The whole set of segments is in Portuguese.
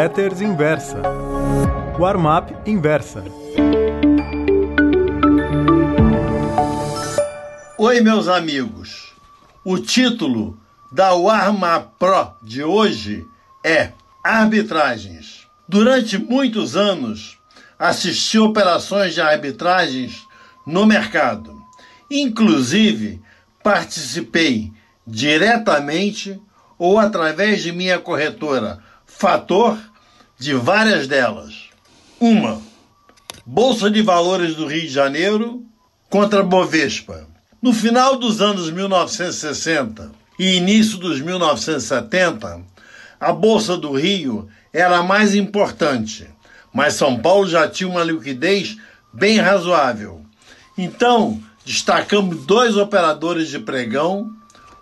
Letters Inversa. Warm-up Inversa. Oi, meus amigos. O título da Warm-up Pro de hoje é Arbitragens. Durante muitos anos, assisti operações de arbitragens no mercado. Inclusive, participei diretamente ou através de minha corretora Fator de várias delas. Uma, Bolsa de Valores do Rio de Janeiro contra Bovespa. No final dos anos 1960 e início dos 1970, a Bolsa do Rio era a mais importante, mas São Paulo já tinha uma liquidez bem razoável. Então, destacamos dois operadores de pregão,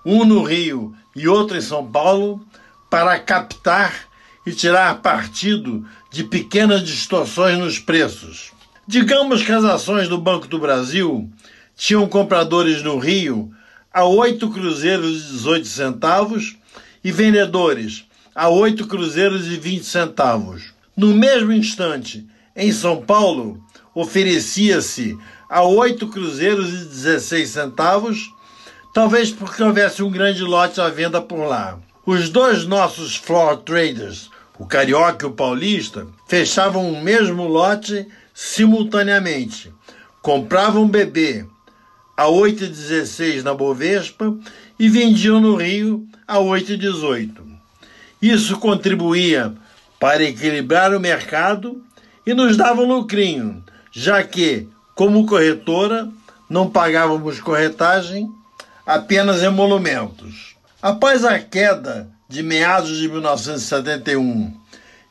um no Rio e outro em São Paulo, para captar e tirar partido de pequenas distorções nos preços. Digamos que as ações do Banco do Brasil tinham compradores no Rio a 8 cruzeiros e 18 centavos e vendedores a 8 cruzeiros e 20 centavos. No mesmo instante, em São Paulo, oferecia-se a 8 cruzeiros e 16 centavos, talvez porque houvesse um grande lote à venda por lá. Os dois nossos floor traders, o carioca e o paulista, fechavam o mesmo lote simultaneamente. Compravam bebê a 8,16 na Bovespa e vendiam no Rio a 8,18. Isso contribuía para equilibrar o mercado e nos dava um lucrinho, já que, como corretora, não pagávamos corretagem, apenas emolumentos. Após a queda de meados de 1971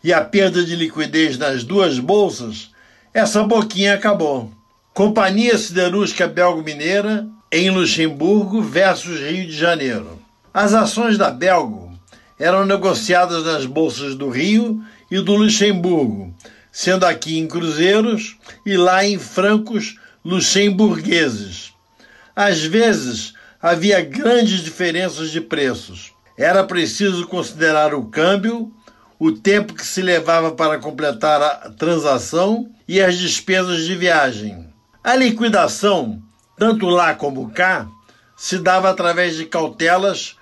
e a perda de liquidez nas duas bolsas, essa boquinha acabou. Companhia Siderúrgica Belgo-Mineira em Luxemburgo versus Rio de Janeiro. As ações da Belgo eram negociadas nas bolsas do Rio e do Luxemburgo, sendo aqui em cruzeiros e lá em francos luxemburgueses. Às vezes havia grandes diferenças de preços. Era preciso considerar o câmbio, o tempo que se levava para completar a transação e as despesas de viagem. A liquidação, tanto lá como cá, se dava através de cautelas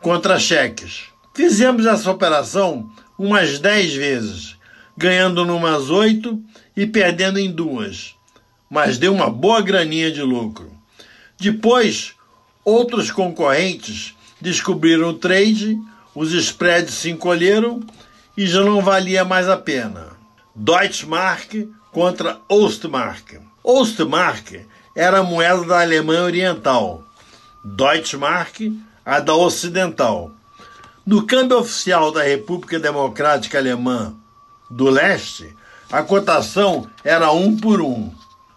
contra cheques. Fizemos essa operação umas dez vezes, ganhando numas oito e perdendo em duas, mas deu uma boa graninha de lucro. Depois, outros concorrentes descobriram o trade, os spreads se encolheram e já não valia mais a pena. Deutschmark contra Ostmark. Ostmark era a moeda da Alemanha Oriental, Deutschmark a da Ocidental. No câmbio oficial da República Democrática Alemã do Leste, a cotação era um por um.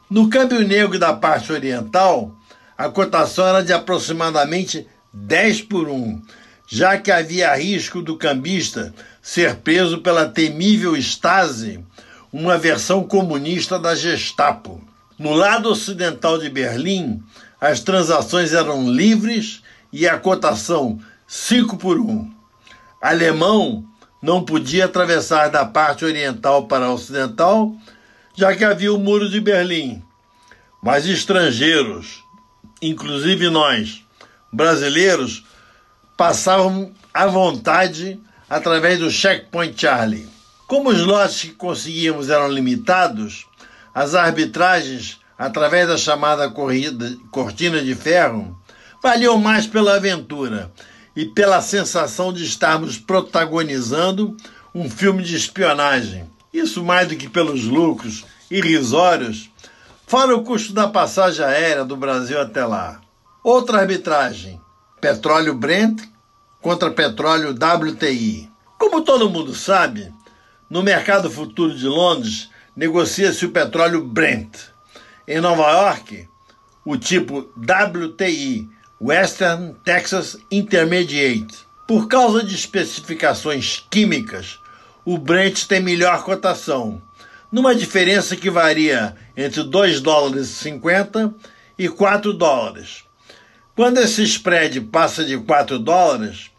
No câmbio negro da parte oriental, a cotação era de aproximadamente 10 por 1, já que havia risco do cambista ser preso pela temível Stasi, uma versão comunista da Gestapo. No lado ocidental de Berlim, as transações eram livres e a cotação 5 por 1. Alemão não podia atravessar da parte oriental para a ocidental, já que havia o Muro de Berlim. Mas estrangeiros, inclusive nós, brasileiros, passavam à vontade através do Checkpoint Charlie. Como os lotes que conseguíamos eram limitados, as arbitragens, através da chamada corrida, cortina de ferro, valiam mais pela aventura e pela sensação de estarmos protagonizando um filme de espionagem. Isso mais do que pelos lucros irrisórios, fora o custo da passagem aérea do Brasil até lá. Outra arbitragem: petróleo Brent contra petróleo WTI. Como todo mundo sabe, no mercado futuro de Londres negocia-se o petróleo Brent. Em Nova York, o tipo WTI, Western Texas Intermediate. Por causa de especificações químicas, o Brent tem melhor cotação, numa diferença que varia entre 2 dólares e 50 e 4 dólares. Quando esse spread passa de 4 dólares,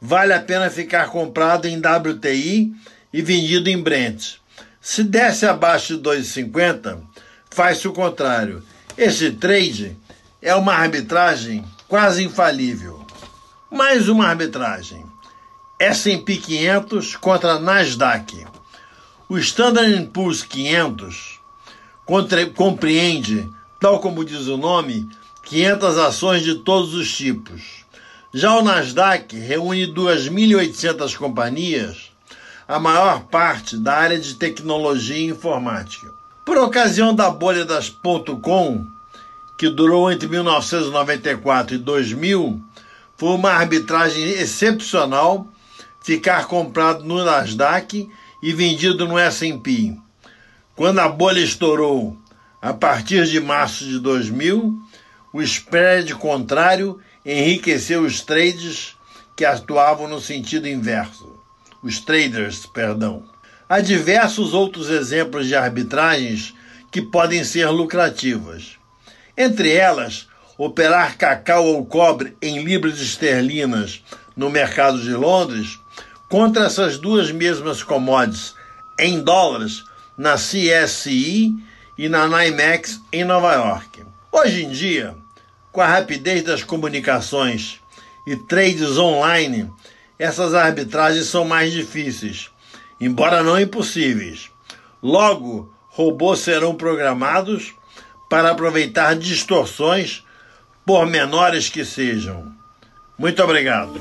vale a pena ficar comprado em WTI e vendido em Brent. Se desce abaixo de 2,50, faz-se o contrário. Esse trade é uma arbitragem quase infalível. Mais uma arbitragem. S&P 500 contra Nasdaq. O Standard Poor's 500 compreende, tal como diz o nome, 500 ações de todos os tipos. Já o Nasdaq reúne 2.800 companhias, a maior parte da área de tecnologia e informática. Por ocasião da bolha das .com, que durou entre 1994 e 2000, foi uma arbitragem excepcional ficar comprado no Nasdaq e vendido no S&P. Quando a bolha estourou, a partir de março de 2000, o spread contrário enriqueceu os trades que atuavam no sentido inverso. Os traders, perdão. Há diversos outros exemplos de arbitragens que podem ser lucrativas. Entre elas, operar cacau ou cobre em libras esterlinas no mercado de Londres contra essas duas mesmas commodities em dólares na CSI e na NYMEX em Nova York. Hoje em dia, com a rapidez das comunicações e trades online, essas arbitragens são mais difíceis, embora não impossíveis. Logo, robôs serão programados para aproveitar distorções, por menores que sejam. Muito obrigado.